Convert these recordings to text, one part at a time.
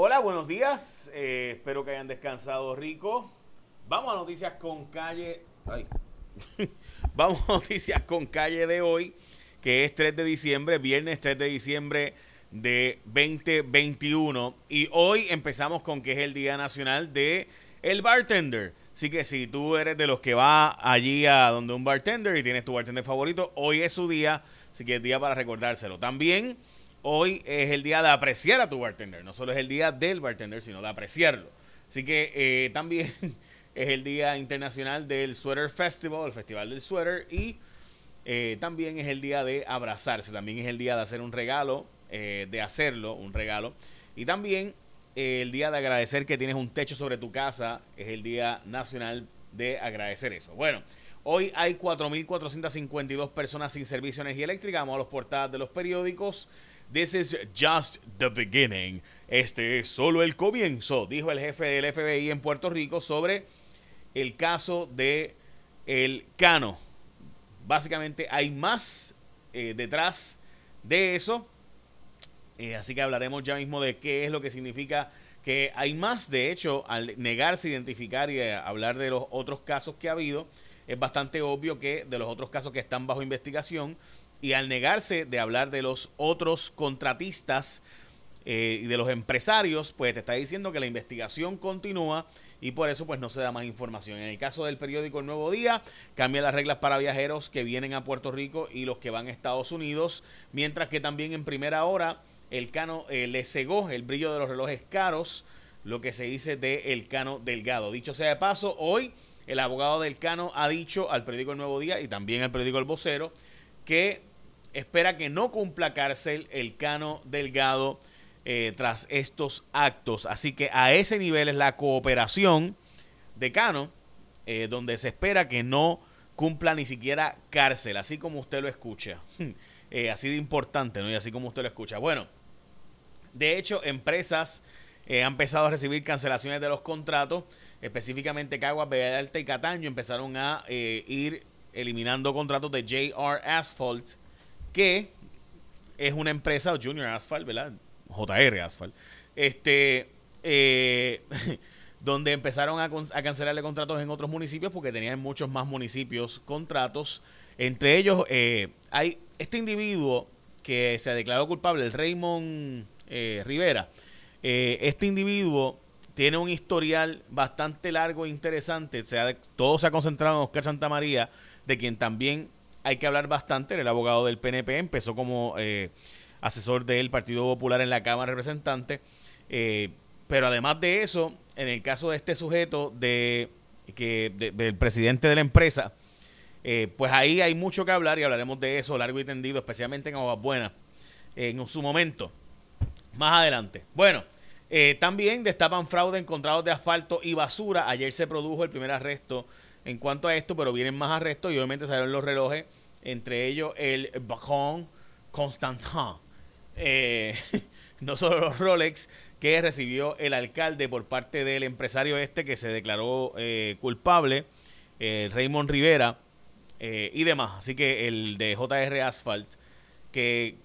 Hola, buenos días. Eh, espero que hayan descansado rico. Vamos a noticias con calle. Ay. Vamos a noticias con calle de hoy, que es 3 de diciembre, viernes 3 de diciembre de 2021. Y hoy empezamos con que es el Día Nacional de el Bartender. Así que si tú eres de los que va allí a donde un bartender y tienes tu bartender favorito, hoy es su día, así que es día para recordárselo. También hoy es el día de apreciar a tu bartender. No solo es el día del bartender, sino de apreciarlo. Así que eh, también es el Día Internacional del Sweater Festival, el Festival del Sweater. Y eh, también es el día de abrazarse. También es el día de hacer un regalo, eh, de hacerlo, un regalo. Y también el día de agradecer que tienes un techo sobre tu casa. Es el Día Nacional de agradecer eso. Bueno. Hoy hay 4.452 personas sin servicio de energía eléctrica. Vamos a los portadas de los periódicos. This is just the beginning. Este es solo el comienzo, dijo el jefe del FBI en Puerto Rico sobre el caso de el Cano. Básicamente hay más eh, detrás de eso. Eh, así que hablaremos ya mismo de qué es lo que significa que hay más. De hecho, al negarse a identificar y a hablar de los otros casos que ha habido, es bastante obvio que de los otros casos que están bajo investigación y al negarse de hablar de los otros contratistas eh, y de los empresarios, pues te está diciendo que la investigación continúa y por eso pues no se da más información. En el caso del periódico El Nuevo Día, cambia las reglas para viajeros que vienen a Puerto Rico y los que van a Estados Unidos, mientras que también en primera hora el cano eh, le cegó el brillo de los relojes caros, lo que se dice de el cano delgado. Dicho sea de paso, hoy el abogado del cano ha dicho al periódico El Nuevo Día y también al periódico El Vocero que espera que no cumpla cárcel el Cano Delgado eh, tras estos actos. Así que a ese nivel es la cooperación de Cano, eh, donde se espera que no cumpla ni siquiera cárcel, así como usted lo escucha. eh, así de importante, ¿no? Y así como usted lo escucha. Bueno, de hecho, empresas han empezado a recibir cancelaciones de los contratos, específicamente Caguas, Alta y Cataño empezaron a ir eliminando contratos de JR Asphalt que es una empresa, Junior Asphalt, ¿verdad? JR Asphalt, este, eh, donde empezaron a, cancelarle contratos en otros municipios porque tenían muchos más municipios contratos. Entre ellos eh, hay este individuo que se ha declarado culpable, el Raymond eh, Rivera. este individuo tiene un historial bastante largo e interesante. todo se ha concentrado en Oscar Santamaría, de quien también hay que hablar bastante. El abogado del PNP, empezó como eh, asesor del Partido Popular en la Cámara de Representantes. Eh, pero además de eso, en el caso de este sujeto, de, que, del presidente de la empresa, eh, pues ahí hay mucho que hablar y hablaremos de eso largo y tendido, especialmente en Aguas Buenas, en su momento. Más adelante. Bueno, también destapan fraude encontrados de asfalto y basura. Ayer se produjo el primer arresto en cuanto a esto, pero vienen más arrestos y obviamente salieron los relojes, entre ellos el Bacon Constantin. Eh, no solo los Rolex que recibió el alcalde por parte del empresario este que se declaró eh, culpable, eh, Raymond Rivera y demás. Así que el de JR Asphalt, que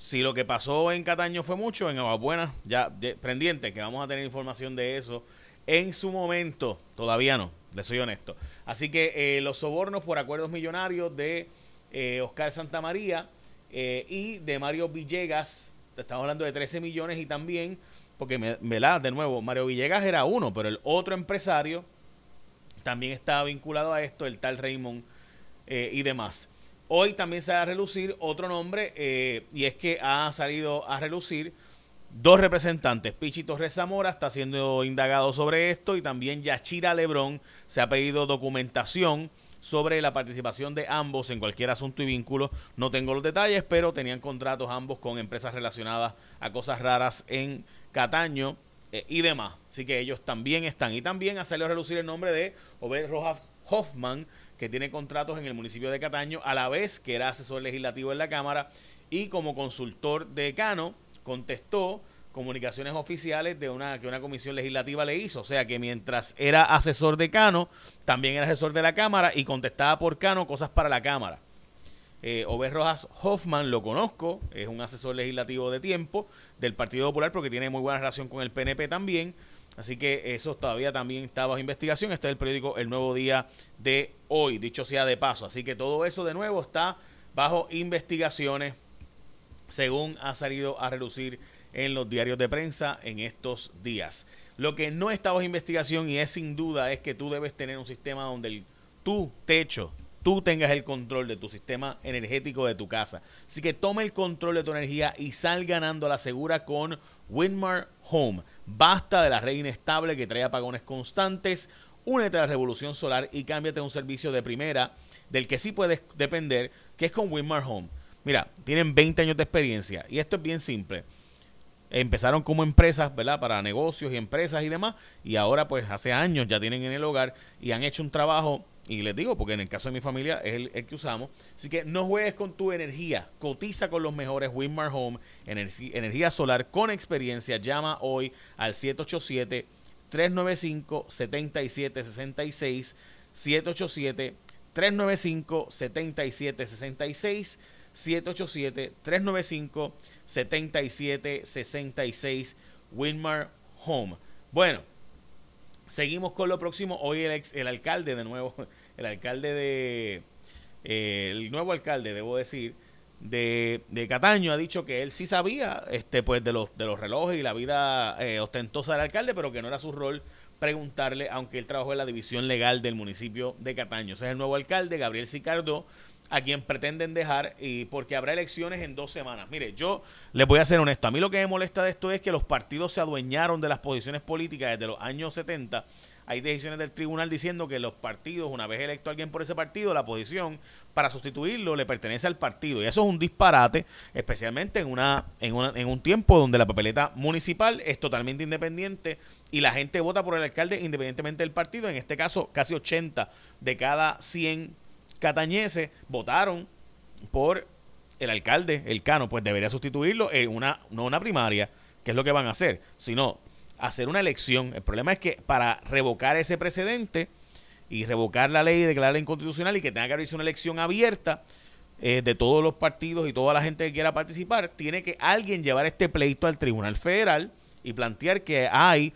si lo que pasó en Cataño fue mucho, en Aguabuena, ya pendiente, que vamos a tener información de eso en su momento. Todavía no, le soy honesto. Así que eh, los sobornos por acuerdos millonarios de eh, Oscar Santamaría eh, y de Mario Villegas, estamos hablando de 13 millones y también, porque, me, de nuevo, Mario Villegas era uno, pero el otro empresario también estaba vinculado a esto, el tal Raymond y demás. Hoy también va a relucir otro nombre y es que ha salido a relucir Dos representantes, Pichi Torres Zamora está siendo indagado sobre esto y también Yachira Lebrón se ha pedido documentación sobre la participación de ambos en cualquier asunto y vínculo. No tengo los detalles, pero tenían contratos ambos con empresas relacionadas a cosas raras en Cataño eh, y demás. Así que ellos también están. Y también ha salido a relucir el nombre de Obed Rojas Hoffman, que tiene contratos en el municipio de Cataño, a la vez que era asesor legislativo en la Cámara y como consultor de Cano contestó comunicaciones oficiales de una que una comisión legislativa le hizo. O sea que mientras era asesor de Cano, también era asesor de la Cámara y contestaba por Cano cosas para la Cámara. Eh, Rojas Hoffman lo conozco, es un asesor legislativo de tiempo del Partido Popular porque tiene muy buena relación con el PNP también. Así que eso todavía también está bajo investigación. Este es el periódico El Nuevo Día de hoy, dicho sea de paso. Así que todo eso de nuevo está bajo investigaciones según ha salido a relucir en los diarios de prensa en estos días. Lo que no está bajo investigación y es sin duda es que tú debes tener un sistema donde tu techo, tú tengas el control de tu sistema energético de tu casa. Así que toma el control de tu energía y sal ganando a la segura con Winmar Home. Basta de la red inestable que trae apagones constantes. Únete a la revolución solar y cámbiate a un servicio de primera del que sí puedes depender, que es con Winmar Home. Mira, tienen 20 años de experiencia y esto es bien simple. Empezaron como empresas, ¿verdad? Para negocios y empresas y demás. Y ahora, pues, hace años ya tienen en el hogar y han hecho un trabajo y les digo, porque en el caso de mi familia es el, que usamos. Así que no juegues con tu energía. Cotiza con los mejores Winmar Home, energía solar con experiencia. Llama hoy al 787 395 7766 787 395 7766 787 395 7766 Winmar Home. Bueno, Seguimos con lo próximo. Hoy el, ex, el alcalde, de nuevo, el alcalde de. Eh, el nuevo alcalde, debo decir, de, de, Cataño ha dicho que él sí sabía este pues de los, de los relojes y la vida eh, ostentosa del alcalde, pero que no era su rol preguntarle, aunque él trabajó en la división legal del municipio de Cataño. Ese es el nuevo alcalde, Gabriel Sicardo, a quien pretenden dejar y porque habrá elecciones en dos semanas. Mire, yo les voy a ser honesto. A mí lo que me molesta de esto es que los partidos se adueñaron de las posiciones políticas desde los años 70. Hay decisiones del tribunal diciendo que los partidos, una vez electo alguien por ese partido, la posición para sustituirlo le pertenece al partido. Y eso es un disparate, especialmente en, una, en, una, en un tiempo donde la papeleta municipal es totalmente independiente y la gente vota por el alcalde independientemente del partido. En este caso, casi 80 de cada 100 catañeses votaron por el alcalde, el Cano, pues debería sustituirlo en una, no una primaria, que es lo que van a hacer, sino hacer una elección. El problema es que para revocar ese precedente y revocar la ley y declararla inconstitucional y que tenga que haberse una elección abierta eh, de todos los partidos y toda la gente que quiera participar, tiene que alguien llevar este pleito al Tribunal Federal y plantear que hay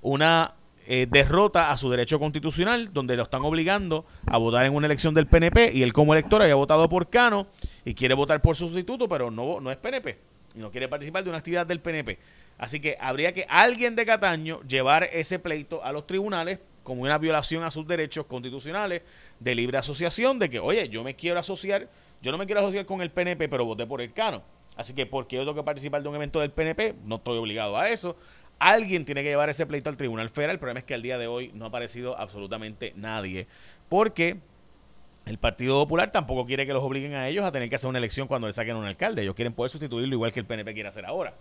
una eh, derrota a su derecho constitucional, donde lo están obligando a votar en una elección del PNP y él como elector había votado por Cano y quiere votar por su sustituto, pero no, no es PNP y no quiere participar de una actividad del PNP. Así que habría que alguien de Cataño llevar ese pleito a los tribunales como una violación a sus derechos constitucionales de libre asociación, de que, oye, yo me quiero asociar, yo no me quiero asociar con el PNP, pero voté por el Cano. Así que porque yo tengo que participar de un evento del PNP, no estoy obligado a eso. Alguien tiene que llevar ese pleito al Tribunal Federal. El problema es que al día de hoy no ha aparecido absolutamente nadie. Porque el Partido Popular tampoco quiere que los obliguen a ellos a tener que hacer una elección cuando le saquen un alcalde. Ellos quieren poder sustituirlo igual que el PNP quiere hacer ahora.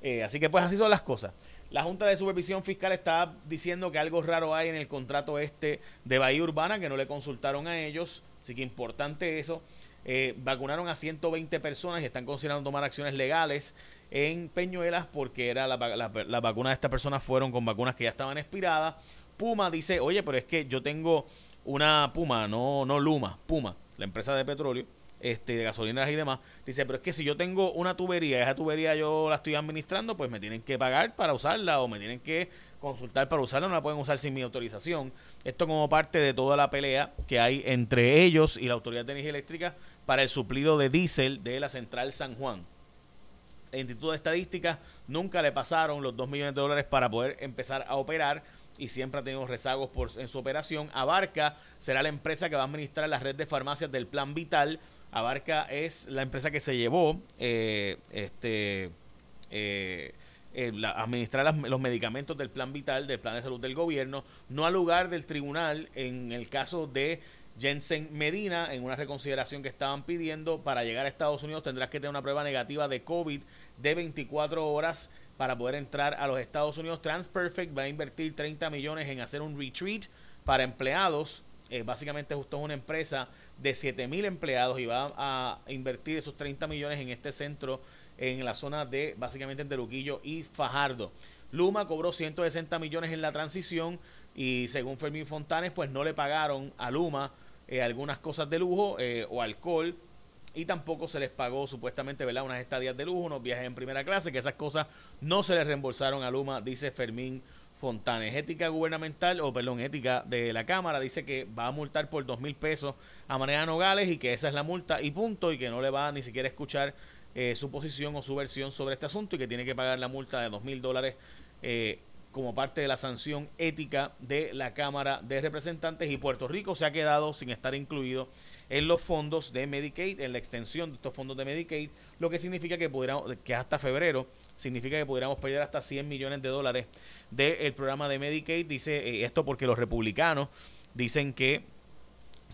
Eh, así que pues así son las cosas. La Junta de Supervisión Fiscal está diciendo que algo raro hay en el contrato este de Bahía Urbana, que no le consultaron a ellos. Así que importante eso. Eh, vacunaron a 120 personas y están considerando tomar acciones legales en Peñuelas porque era la, la, vacuna de estas personas fueron con vacunas que ya estaban expiradas. Puma dice, oye, pero es que yo tengo una Puma, no, no Luma, Puma, la empresa de petróleo, este, de gasolineras y demás, dice, pero es que si yo tengo una tubería, esa tubería yo la estoy administrando, pues me tienen que pagar para usarla o me tienen que consultar para usarla, no la pueden usar sin mi autorización. Esto como parte de toda la pelea que hay entre ellos y la Autoridad de Energía Eléctrica para el suplido de diésel de la central San Juan. Instituto de Estadística nunca le pasaron los 2 millones de dólares para poder empezar a operar y siempre ha tenido rezagos por, en su operación. Abarca será la empresa que va a administrar la red de farmacias del Plan Vital. Abarca es la empresa que se llevó eh, este eh, eh, administrar los medicamentos del Plan Vital, del Plan de Salud del Gobierno, no al lugar del tribunal en el caso de Jensen Medina, en una reconsideración que estaban pidiendo, para llegar a Estados Unidos tendrás que tener una prueba negativa de COVID de 24 horas para poder entrar a los Estados Unidos. TransPerfect va a invertir 30 millones en hacer un retreat para empleados. Eh, básicamente justo es una empresa de 7 mil empleados y va a invertir esos 30 millones en este centro en la zona de básicamente entre Luquillo y Fajardo. Luma cobró 160 millones en la transición y según Fermín Fontanes pues no le pagaron a Luma eh, algunas cosas de lujo eh, o alcohol y tampoco se les pagó supuestamente ¿verdad? unas estadías de lujo, unos viajes en primera clase, que esas cosas no se les reembolsaron a Luma, dice Fermín Fontanes. Ética gubernamental, o perdón, ética de la Cámara, dice que va a multar por dos mil pesos a María Nogales y que esa es la multa y punto, y que no le va ni siquiera escuchar eh, su posición o su versión sobre este asunto y que tiene que pagar la multa de dos mil dólares como parte de la sanción ética de la Cámara de Representantes y Puerto Rico se ha quedado sin estar incluido en los fondos de Medicaid, en la extensión de estos fondos de Medicaid, lo que significa que pudiéramos, que hasta febrero significa que pudiéramos perder hasta 100 millones de dólares del programa de Medicaid. Dice eh, esto porque los republicanos dicen que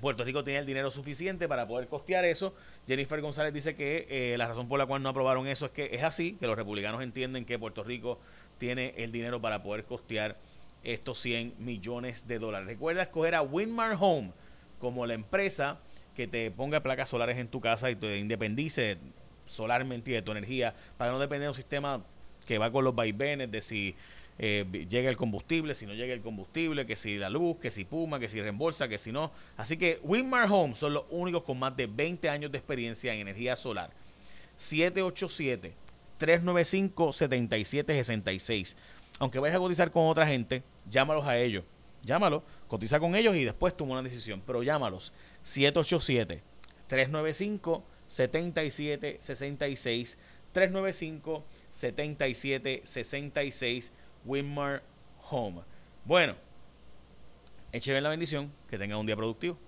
Puerto Rico tiene el dinero suficiente para poder costear eso. Jennifer González dice que eh, la razón por la cual no aprobaron eso es que es así, que los republicanos entienden que Puerto Rico tiene el dinero para poder costear estos 100 millones de dólares. Recuerda escoger a Winmar Home como la empresa que te ponga placas solares en tu casa y te independice solarmente de tu energía para no depender de un sistema que va con los vaivenes de si eh, llega el combustible, si no llega el combustible, que si la luz, que si Puma, que si reembolsa, que si no. Así que Winmar Home son los únicos con más de 20 años de experiencia en energía solar. 787 395 7766. Aunque vayas a cotizar con otra gente, llámalos a ellos. Llámalos, cotiza con ellos y después toma una decisión. Pero llámalos. 787 395 7766 395 7766 Winmar Home. Bueno, écheme la bendición, que tenga un día productivo.